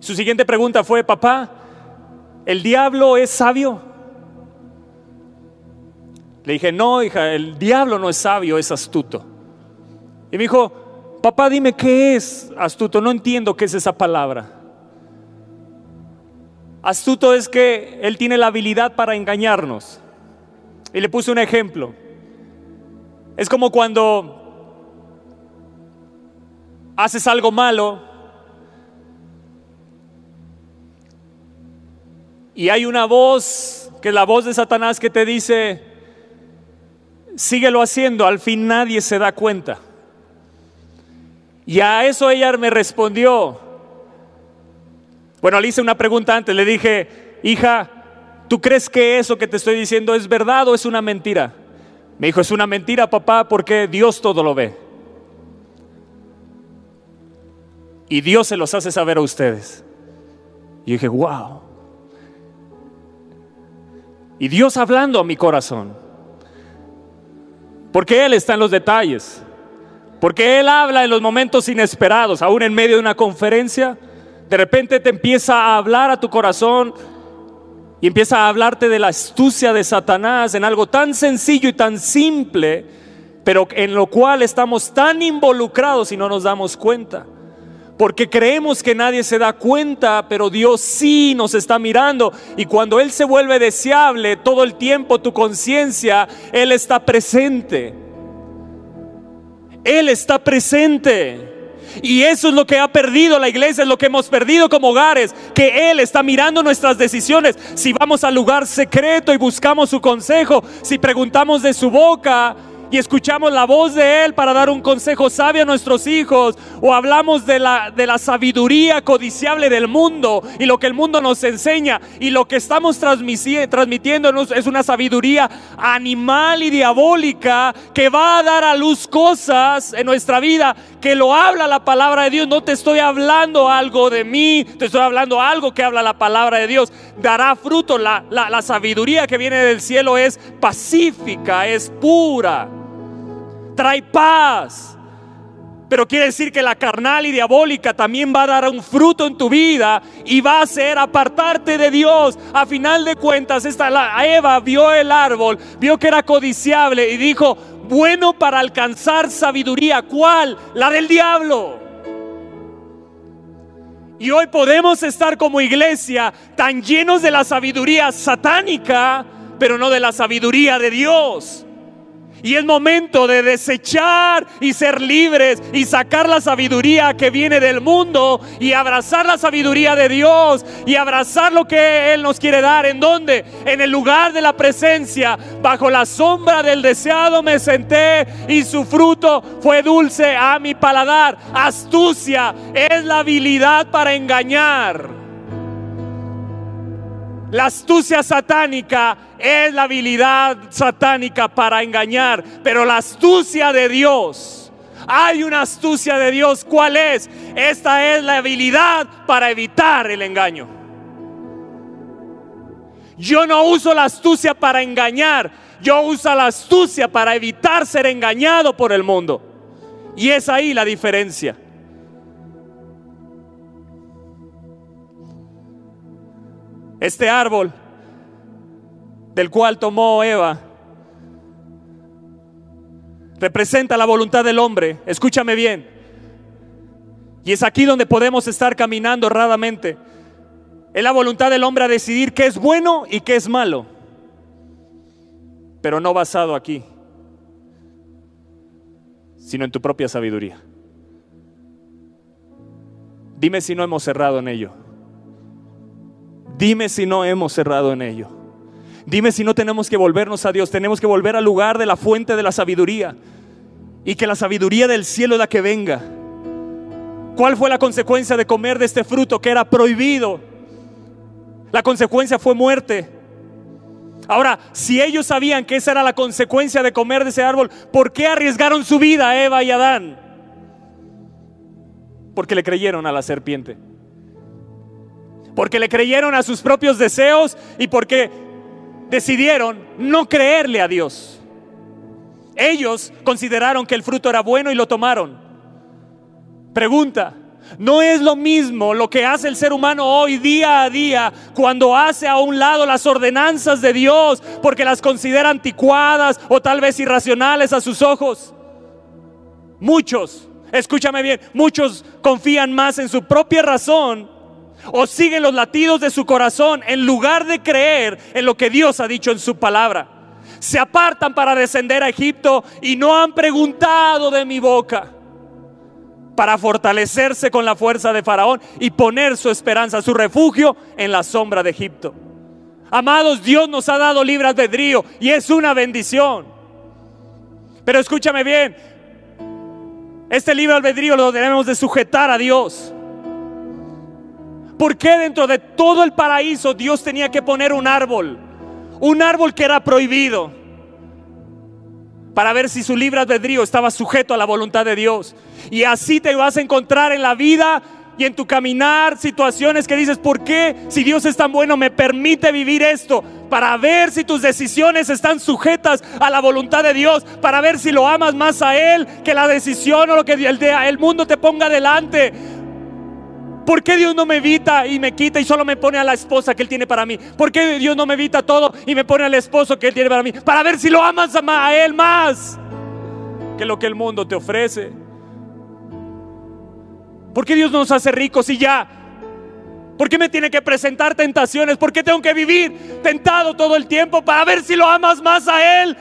Su siguiente pregunta fue, papá, ¿el diablo es sabio? Le dije, no, hija, el diablo no es sabio, es astuto. Y me dijo, papá, dime qué es astuto, no entiendo qué es esa palabra. Astuto es que él tiene la habilidad para engañarnos. Y le puse un ejemplo. Es como cuando haces algo malo y hay una voz, que es la voz de Satanás que te dice, síguelo haciendo, al fin nadie se da cuenta. Y a eso ella me respondió. Bueno, le hice una pregunta antes, le dije, hija, ¿tú crees que eso que te estoy diciendo es verdad o es una mentira? Me dijo, es una mentira, papá, porque Dios todo lo ve. Y Dios se los hace saber a ustedes. Y dije, wow. Y Dios hablando a mi corazón. Porque Él está en los detalles. Porque Él habla en los momentos inesperados, aún en medio de una conferencia. De repente te empieza a hablar a tu corazón y empieza a hablarte de la astucia de Satanás en algo tan sencillo y tan simple, pero en lo cual estamos tan involucrados y no nos damos cuenta. Porque creemos que nadie se da cuenta, pero Dios sí nos está mirando. Y cuando Él se vuelve deseable todo el tiempo, tu conciencia, Él está presente. Él está presente. Y eso es lo que ha perdido la iglesia, es lo que hemos perdido como hogares, que Él está mirando nuestras decisiones. Si vamos al lugar secreto y buscamos su consejo, si preguntamos de su boca, y escuchamos la voz de Él para dar un consejo sabio a nuestros hijos, o hablamos de la, de la sabiduría codiciable del mundo y lo que el mundo nos enseña, y lo que estamos transmitiendo es una sabiduría animal y diabólica que va a dar a luz cosas en nuestra vida que lo habla la palabra de Dios. No te estoy hablando algo de mí, te estoy hablando algo que habla la palabra de Dios. Dará fruto. La, la sabiduría que viene del cielo es pacífica, es pura trae paz. Pero quiere decir que la carnal y diabólica también va a dar un fruto en tu vida y va a ser apartarte de Dios. A final de cuentas, esta, la, Eva vio el árbol, vio que era codiciable y dijo, bueno para alcanzar sabiduría. ¿Cuál? La del diablo. Y hoy podemos estar como iglesia tan llenos de la sabiduría satánica, pero no de la sabiduría de Dios. Y es momento de desechar y ser libres y sacar la sabiduría que viene del mundo y abrazar la sabiduría de Dios y abrazar lo que Él nos quiere dar. ¿En dónde? En el lugar de la presencia. Bajo la sombra del deseado me senté y su fruto fue dulce a mi paladar. Astucia es la habilidad para engañar. La astucia satánica es la habilidad satánica para engañar, pero la astucia de Dios, hay una astucia de Dios, ¿cuál es? Esta es la habilidad para evitar el engaño. Yo no uso la astucia para engañar, yo uso la astucia para evitar ser engañado por el mundo. Y es ahí la diferencia. Este árbol del cual tomó Eva representa la voluntad del hombre. Escúchame bien. Y es aquí donde podemos estar caminando erradamente. Es la voluntad del hombre a decidir qué es bueno y qué es malo. Pero no basado aquí, sino en tu propia sabiduría. Dime si no hemos cerrado en ello. Dime si no hemos cerrado en ello. Dime si no tenemos que volvernos a Dios, tenemos que volver al lugar de la fuente de la sabiduría y que la sabiduría del cielo la que venga. ¿Cuál fue la consecuencia de comer de este fruto que era prohibido? La consecuencia fue muerte. Ahora, si ellos sabían que esa era la consecuencia de comer de ese árbol, ¿por qué arriesgaron su vida Eva y Adán? Porque le creyeron a la serpiente porque le creyeron a sus propios deseos y porque decidieron no creerle a Dios. Ellos consideraron que el fruto era bueno y lo tomaron. Pregunta, No es lo mismo lo que hace el ser humano hoy día a día cuando hace a un lado las ordenanzas de Dios porque las considera anticuadas o tal vez irracionales a sus ojos. Muchos, escúchame bien, muchos confían más en su propia razón o siguen los latidos de su corazón en lugar de creer en lo que Dios ha dicho en su palabra. Se apartan para descender a Egipto y no han preguntado de mi boca para fortalecerse con la fuerza de Faraón y poner su esperanza, su refugio en la sombra de Egipto. Amados, Dios nos ha dado libre albedrío y es una bendición. Pero escúchame bien, este libre albedrío lo debemos de sujetar a Dios. ¿Por qué dentro de todo el paraíso Dios tenía que poner un árbol? Un árbol que era prohibido para ver si su libre albedrío estaba sujeto a la voluntad de Dios. Y así te vas a encontrar en la vida y en tu caminar situaciones que dices, ¿por qué si Dios es tan bueno me permite vivir esto? Para ver si tus decisiones están sujetas a la voluntad de Dios, para ver si lo amas más a Él que la decisión o lo que el, el mundo te ponga delante. ¿Por qué Dios no me evita y me quita y solo me pone a la esposa que Él tiene para mí? ¿Por qué Dios no me evita todo y me pone al esposo que Él tiene para mí? Para ver si lo amas a Él más que lo que el mundo te ofrece. ¿Por qué Dios nos hace ricos y ya? ¿Por qué me tiene que presentar tentaciones? ¿Por qué tengo que vivir tentado todo el tiempo para ver si lo amas más a Él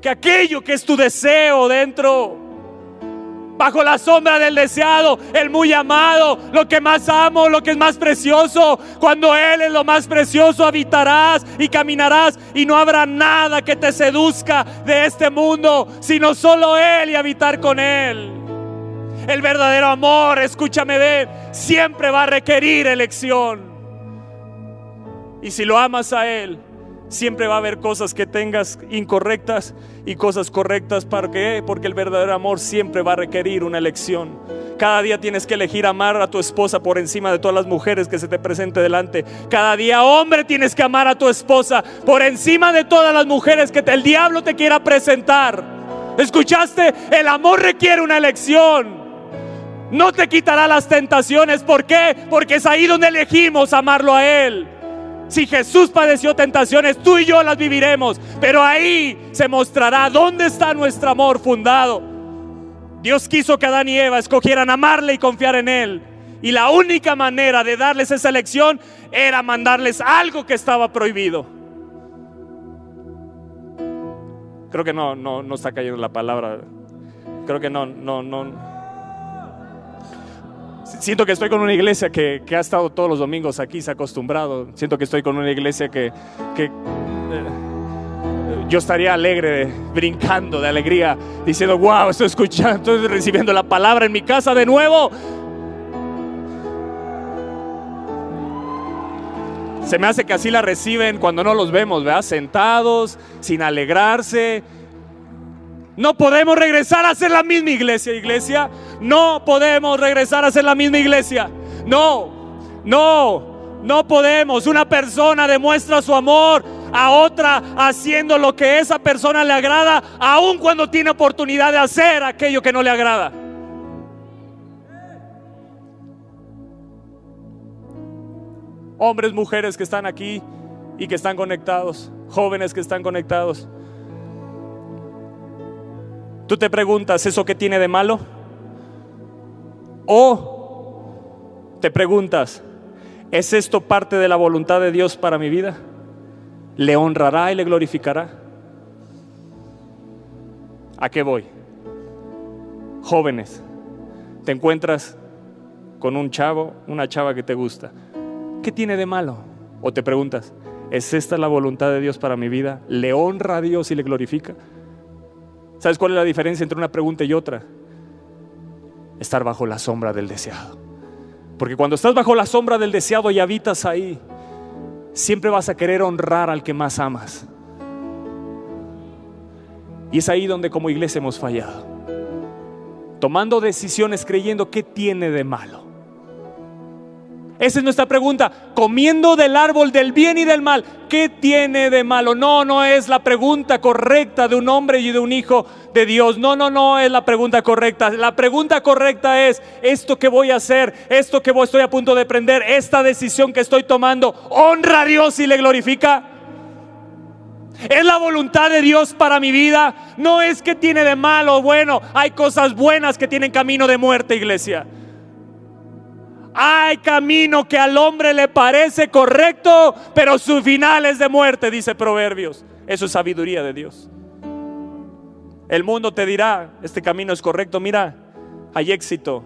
que aquello que es tu deseo dentro? Bajo la sombra del deseado, el muy amado, lo que más amo, lo que es más precioso. Cuando Él es lo más precioso, habitarás y caminarás y no habrá nada que te seduzca de este mundo, sino solo Él y habitar con Él. El verdadero amor, escúchame bien, siempre va a requerir elección. Y si lo amas a Él, Siempre va a haber cosas que tengas incorrectas y cosas correctas. ¿Para qué? Porque el verdadero amor siempre va a requerir una elección. Cada día tienes que elegir amar a tu esposa por encima de todas las mujeres que se te presente delante. Cada día, hombre, tienes que amar a tu esposa por encima de todas las mujeres que el diablo te quiera presentar. ¿Escuchaste? El amor requiere una elección. No te quitará las tentaciones. ¿Por qué? Porque es ahí donde elegimos amarlo a Él. Si Jesús padeció tentaciones, tú y yo las viviremos. Pero ahí se mostrará dónde está nuestro amor fundado. Dios quiso que Adán y Eva escogieran amarle y confiar en Él. Y la única manera de darles esa elección era mandarles algo que estaba prohibido. Creo que no, no, no está cayendo la palabra. Creo que no, no, no. Siento que estoy con una iglesia que, ha estado todos los domingos aquí, se ha acostumbrado. Siento que estoy con una iglesia que, eh, yo estaría alegre, brincando de alegría, diciendo, wow, estoy escuchando, estoy recibiendo la palabra en mi casa de nuevo. Se me hace que así la reciben cuando no los vemos, ¿verdad? Sentados, sin alegrarse, no podemos regresar a ser la misma iglesia, iglesia. No podemos regresar a ser la misma iglesia. No, no, no podemos. Una persona demuestra su amor a otra haciendo lo que esa persona le agrada, aun cuando tiene oportunidad de hacer aquello que no le agrada. Hombres, mujeres que están aquí y que están conectados, jóvenes que están conectados. Tú te preguntas, ¿eso qué tiene de malo? O te preguntas, ¿es esto parte de la voluntad de Dios para mi vida? ¿Le honrará y le glorificará? ¿A qué voy? Jóvenes, te encuentras con un chavo, una chava que te gusta. ¿Qué tiene de malo? O te preguntas, ¿es esta la voluntad de Dios para mi vida? ¿Le honra a Dios y le glorifica? ¿Sabes cuál es la diferencia entre una pregunta y otra? Estar bajo la sombra del deseado. Porque cuando estás bajo la sombra del deseado y habitas ahí, siempre vas a querer honrar al que más amas. Y es ahí donde como iglesia hemos fallado. Tomando decisiones creyendo que tiene de malo. Esa es nuestra pregunta. Comiendo del árbol del bien y del mal, ¿qué tiene de malo? No, no es la pregunta correcta de un hombre y de un hijo de Dios. No, no, no es la pregunta correcta. La pregunta correcta es, esto que voy a hacer, esto que estoy a punto de prender, esta decisión que estoy tomando, honra a Dios y le glorifica. Es la voluntad de Dios para mi vida. No es que tiene de malo, bueno, hay cosas buenas que tienen camino de muerte, iglesia. Hay camino que al hombre le parece correcto, pero su final es de muerte, dice Proverbios. Eso es sabiduría de Dios. El mundo te dirá, este camino es correcto, mira, hay éxito,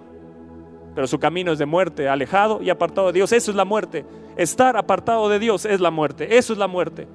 pero su camino es de muerte, alejado y apartado de Dios. Eso es la muerte. Estar apartado de Dios es la muerte. Eso es la muerte.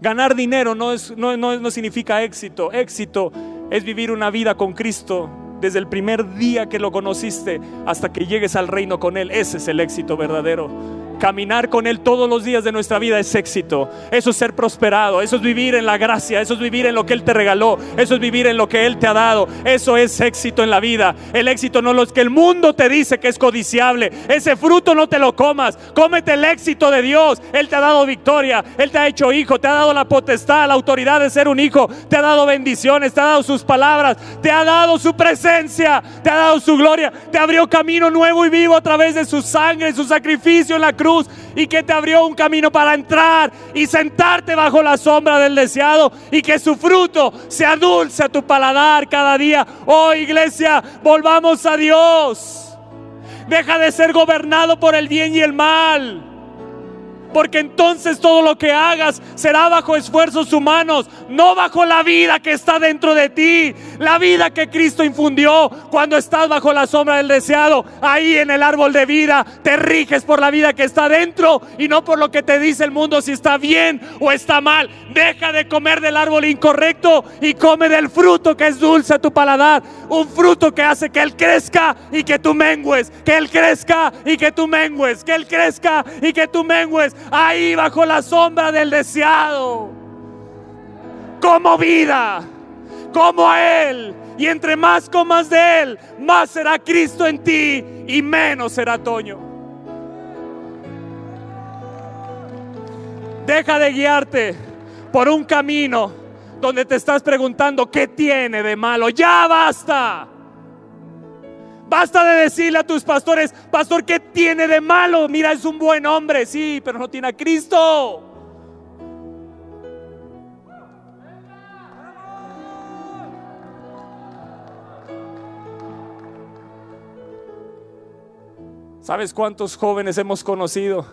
Ganar dinero no, es, no, no significa éxito. Éxito es vivir una vida con Cristo desde el primer día que lo conociste hasta que llegues al reino con Él. Ese es el éxito verdadero. Caminar con Él todos los días de nuestra vida es éxito. Eso es ser prosperado. Eso es vivir en la gracia. Eso es vivir en lo que Él te regaló. Eso es vivir en lo que Él te ha dado. Eso es éxito en la vida. El éxito no es lo que el mundo te dice que es codiciable. Ese fruto no te lo comas. Cómete el éxito de Dios. Él te ha dado victoria. Él te ha hecho hijo. Te ha dado la potestad, la autoridad de ser un hijo. Te ha dado bendiciones. Te ha dado sus palabras. Te ha dado su presencia. Te ha dado su gloria. Te abrió camino nuevo y vivo a través de su sangre, su sacrificio en la cruz y que te abrió un camino para entrar y sentarte bajo la sombra del deseado y que su fruto sea dulce a tu paladar cada día. Oh iglesia, volvamos a Dios. Deja de ser gobernado por el bien y el mal porque entonces todo lo que hagas será bajo esfuerzos humanos, no bajo la vida que está dentro de ti, la vida que Cristo infundió cuando estás bajo la sombra del deseado, ahí en el árbol de vida, te riges por la vida que está dentro y no por lo que te dice el mundo si está bien o está mal. Deja de comer del árbol incorrecto y come del fruto que es dulce a tu paladar, un fruto que hace que Él crezca y que tú mengues, que Él crezca y que tú mengues, que Él crezca y que tú mengues ahí bajo la sombra del deseado. Como vida, como a Él. Y entre más comas de Él, más será Cristo en ti y menos será Toño. Deja de guiarte por un camino donde te estás preguntando qué tiene de malo. Ya basta. Basta de decirle a tus pastores, pastor, ¿qué tiene de malo? Mira, es un buen hombre, sí, pero no tiene a Cristo. ¿Sabes cuántos jóvenes hemos conocido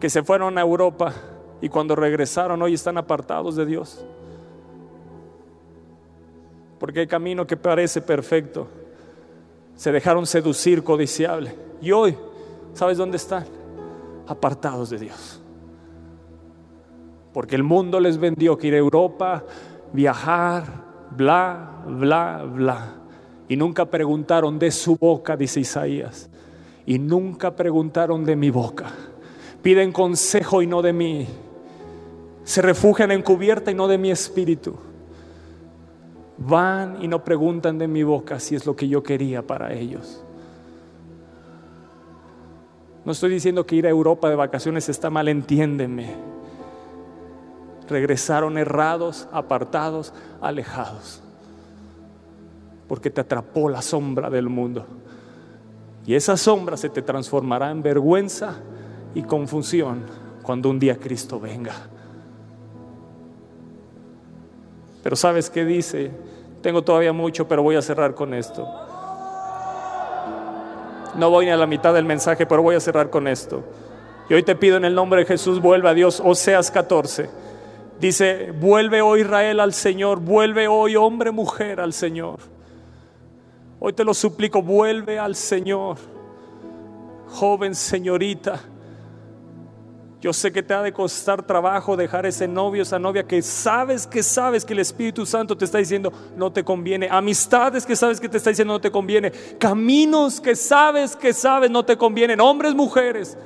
que se fueron a Europa y cuando regresaron hoy están apartados de Dios? Porque el camino que parece perfecto se dejaron seducir, codiciable. Y hoy, ¿sabes dónde están? Apartados de Dios. Porque el mundo les vendió que ir a Europa, viajar, bla, bla, bla. Y nunca preguntaron de su boca, dice Isaías. Y nunca preguntaron de mi boca. Piden consejo y no de mí. Se refugian en cubierta y no de mi espíritu van y no preguntan de mi boca si es lo que yo quería para ellos. No estoy diciendo que ir a Europa de vacaciones está mal, entiéndeme. Regresaron errados, apartados, alejados, porque te atrapó la sombra del mundo. Y esa sombra se te transformará en vergüenza y confusión cuando un día Cristo venga. Pero ¿sabes qué dice? Tengo todavía mucho, pero voy a cerrar con esto. No voy ni a la mitad del mensaje, pero voy a cerrar con esto. Y hoy te pido en el nombre de Jesús, vuelve a Dios. Oseas 14. Dice, vuelve hoy Israel al Señor, vuelve hoy hombre, mujer al Señor. Hoy te lo suplico, vuelve al Señor. Joven señorita, yo sé que te ha de costar trabajo dejar ese novio, esa novia que sabes que sabes que el Espíritu Santo te está diciendo no te conviene. Amistades que sabes que te está diciendo no te conviene. Caminos que sabes que sabes no te convienen. Hombres, mujeres.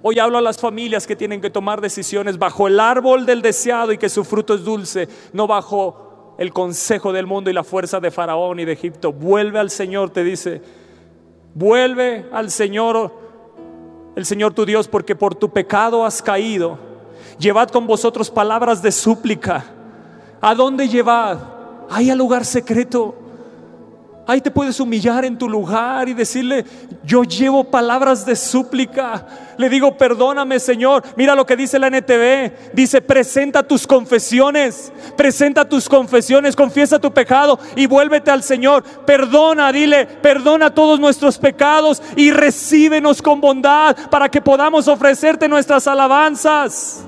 Hoy hablo a las familias que tienen que tomar decisiones bajo el árbol del deseado y que su fruto es dulce, no bajo el consejo del mundo y la fuerza de Faraón y de Egipto. Vuelve al Señor, te dice Vuelve al Señor, el Señor tu Dios, porque por tu pecado has caído. Llevad con vosotros palabras de súplica. ¿A dónde llevad? Ahí al lugar secreto Ahí te puedes humillar en tu lugar y decirle, yo llevo palabras de súplica. Le digo, perdóname Señor. Mira lo que dice la NTV. Dice, presenta tus confesiones. Presenta tus confesiones. Confiesa tu pecado y vuélvete al Señor. Perdona, dile, perdona todos nuestros pecados y recíbenos con bondad para que podamos ofrecerte nuestras alabanzas.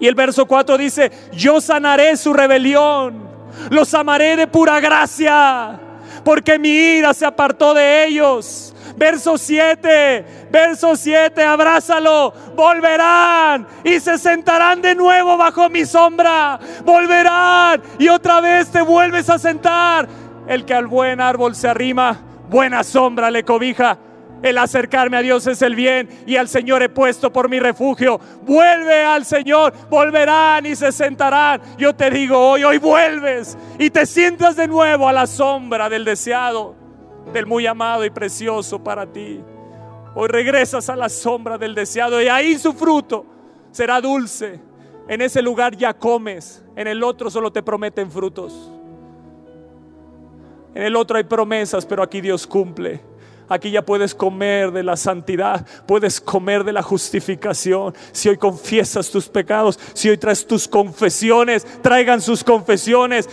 Y el verso 4 dice, yo sanaré su rebelión. Los amaré de pura gracia porque mi ira se apartó de ellos. Verso 7, verso 7, abrázalo, volverán y se sentarán de nuevo bajo mi sombra, volverán y otra vez te vuelves a sentar. El que al buen árbol se arrima, buena sombra le cobija. El acercarme a Dios es el bien y al Señor he puesto por mi refugio. Vuelve al Señor, volverán y se sentarán. Yo te digo hoy, hoy vuelves y te sientas de nuevo a la sombra del deseado, del muy amado y precioso para ti. Hoy regresas a la sombra del deseado y ahí su fruto será dulce. En ese lugar ya comes, en el otro solo te prometen frutos. En el otro hay promesas, pero aquí Dios cumple. Aquí ya puedes comer de la santidad, puedes comer de la justificación. Si hoy confiesas tus pecados, si hoy traes tus confesiones, traigan sus confesiones.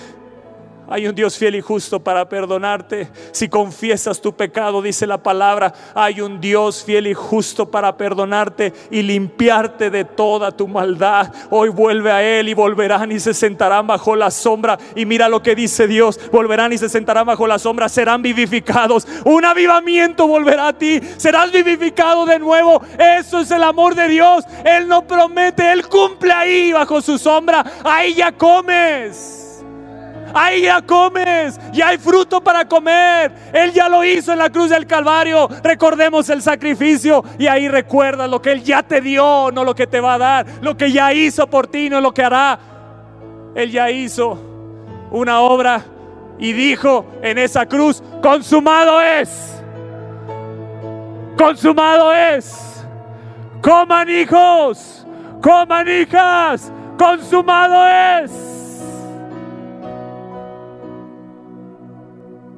Hay un Dios fiel y justo para perdonarte. Si confiesas tu pecado, dice la palabra, hay un Dios fiel y justo para perdonarte y limpiarte de toda tu maldad. Hoy vuelve a Él y volverán y se sentarán bajo la sombra. Y mira lo que dice Dios, volverán y se sentarán bajo la sombra, serán vivificados. Un avivamiento volverá a ti, serás vivificado de nuevo. Eso es el amor de Dios. Él no promete, Él cumple ahí bajo su sombra. Ahí ya comes. Ahí ya comes, ya hay fruto para comer. Él ya lo hizo en la cruz del Calvario. Recordemos el sacrificio y ahí recuerda lo que Él ya te dio, no lo que te va a dar. Lo que ya hizo por ti, no lo que hará. Él ya hizo una obra y dijo en esa cruz, consumado es. Consumado es. Coman hijos, coman hijas, consumado es.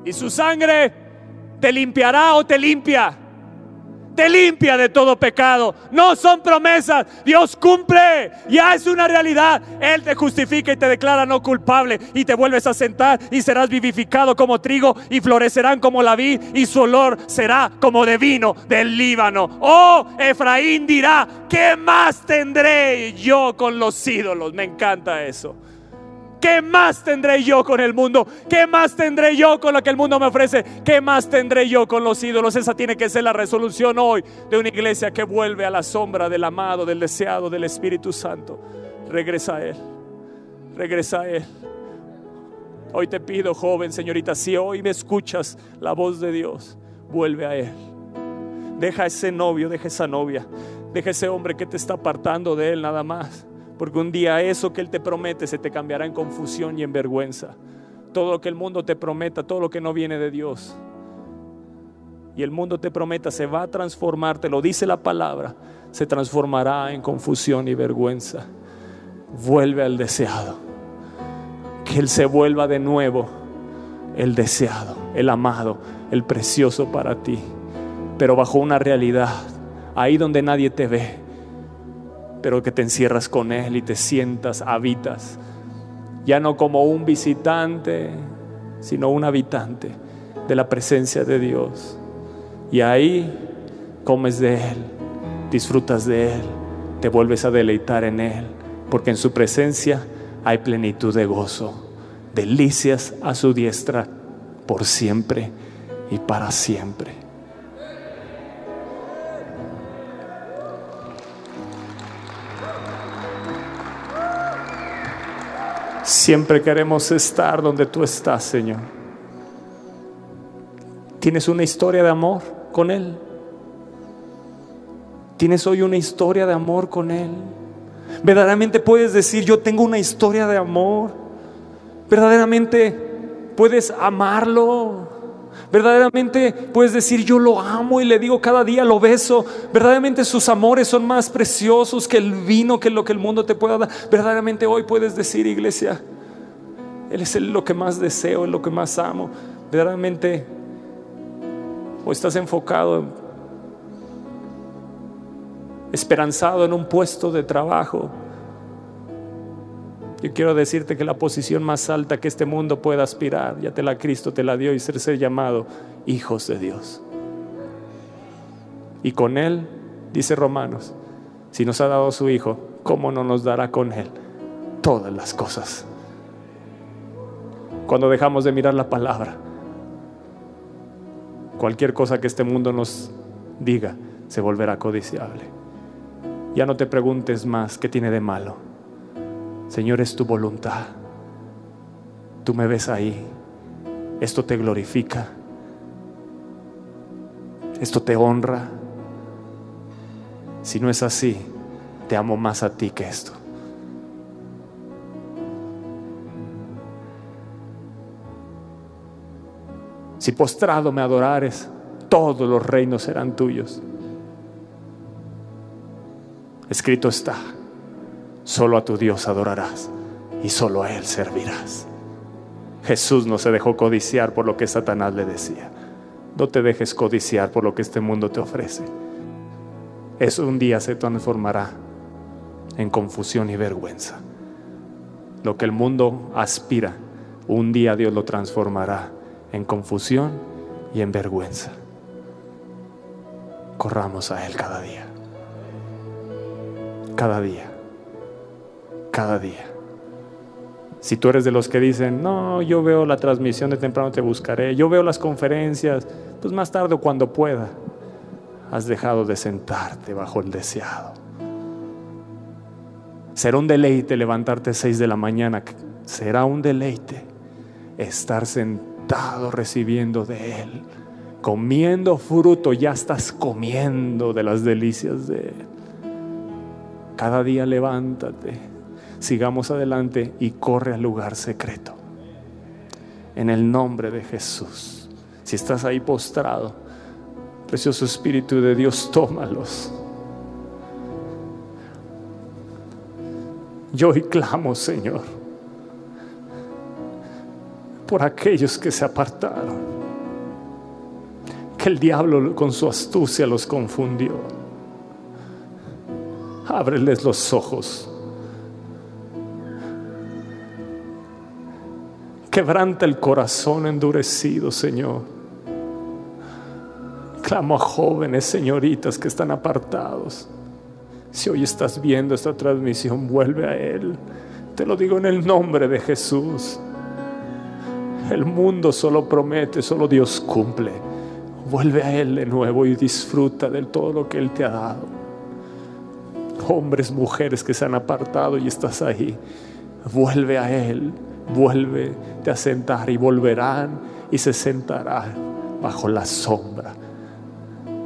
Y su sangre te limpiará o te limpia. Te limpia de todo pecado. No son promesas. Dios cumple. Ya es una realidad. Él te justifica y te declara no culpable. Y te vuelves a sentar y serás vivificado como trigo y florecerán como la vid y su olor será como de vino del Líbano. Oh, Efraín dirá, ¿qué más tendré yo con los ídolos? Me encanta eso. ¿Qué más tendré yo con el mundo? ¿Qué más tendré yo con lo que el mundo me ofrece? ¿Qué más tendré yo con los ídolos? Esa tiene que ser la resolución hoy de una iglesia que vuelve a la sombra del amado, del deseado, del Espíritu Santo. Regresa a Él. Regresa a Él. Hoy te pido, joven, señorita, si hoy me escuchas la voz de Dios, vuelve a Él. Deja ese novio, deja esa novia, deja ese hombre que te está apartando de Él nada más. Porque un día eso que Él te promete se te cambiará en confusión y en vergüenza. Todo lo que el mundo te prometa, todo lo que no viene de Dios. Y el mundo te prometa se va a transformar, te lo dice la palabra, se transformará en confusión y vergüenza. Vuelve al deseado. Que Él se vuelva de nuevo el deseado, el amado, el precioso para ti. Pero bajo una realidad, ahí donde nadie te ve pero que te encierras con Él y te sientas, habitas, ya no como un visitante, sino un habitante de la presencia de Dios. Y ahí comes de Él, disfrutas de Él, te vuelves a deleitar en Él, porque en su presencia hay plenitud de gozo, delicias a su diestra por siempre y para siempre. Siempre queremos estar donde tú estás, Señor. ¿Tienes una historia de amor con Él? ¿Tienes hoy una historia de amor con Él? Verdaderamente puedes decir, yo tengo una historia de amor. Verdaderamente puedes amarlo. Verdaderamente puedes decir, yo lo amo y le digo cada día, lo beso. Verdaderamente sus amores son más preciosos que el vino, que lo que el mundo te pueda dar. Verdaderamente hoy puedes decir, iglesia, Él es lo que más deseo, es lo que más amo. Verdaderamente, o estás enfocado, esperanzado en un puesto de trabajo yo quiero decirte que la posición más alta que este mundo pueda aspirar, ya te la Cristo te la dio y ser, llamado hijos de Dios. Y con Él, dice Romanos, si nos ha dado su Hijo, ¿cómo no nos dará con Él todas las cosas? Cuando dejamos de mirar la palabra, cualquier cosa que este mundo nos diga se volverá codiciable. Ya no te preguntes más qué tiene de malo Señor, es tu voluntad. Tú me ves ahí. Esto te glorifica. Esto te honra. Si no es así, te amo más a ti que esto. Si postrado me adorares, todos los reinos serán tuyos. Escrito está. Solo a tu Dios adorarás y solo a Él servirás. Jesús no se dejó codiciar por lo que Satanás le decía. No te dejes codiciar por lo que este mundo te ofrece. Eso un día se transformará en confusión y vergüenza. Lo que el mundo aspira, un día Dios lo transformará en confusión y en vergüenza. Corramos a Él cada día. Cada día cada día. Si tú eres de los que dicen, no, yo veo la transmisión de temprano te buscaré, yo veo las conferencias, pues más tarde o cuando pueda, has dejado de sentarte bajo el deseado. Será un deleite levantarte a seis de la mañana, será un deleite estar sentado recibiendo de Él, comiendo fruto, ya estás comiendo de las delicias de Él. Cada día levántate sigamos adelante y corre al lugar secreto. En el nombre de Jesús. Si estás ahí postrado, precioso Espíritu de Dios, tómalos. Yo hoy clamo, Señor, por aquellos que se apartaron, que el diablo con su astucia los confundió. Ábreles los ojos Quebranta el corazón endurecido, Señor. Clamo a jóvenes, señoritas que están apartados. Si hoy estás viendo esta transmisión, vuelve a Él. Te lo digo en el nombre de Jesús. El mundo solo promete, solo Dios cumple. Vuelve a Él de nuevo y disfruta de todo lo que Él te ha dado. Hombres, mujeres que se han apartado y estás ahí. Vuelve a Él vuelve a sentar y volverán y se sentarán bajo la sombra.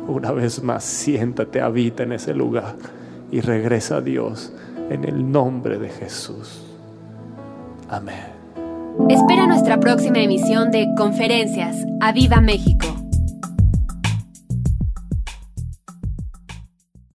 Una vez más, siéntate, habita en ese lugar y regresa a Dios en el nombre de Jesús. Amén. Espera nuestra próxima emisión de Conferencias. ¡A Viva México!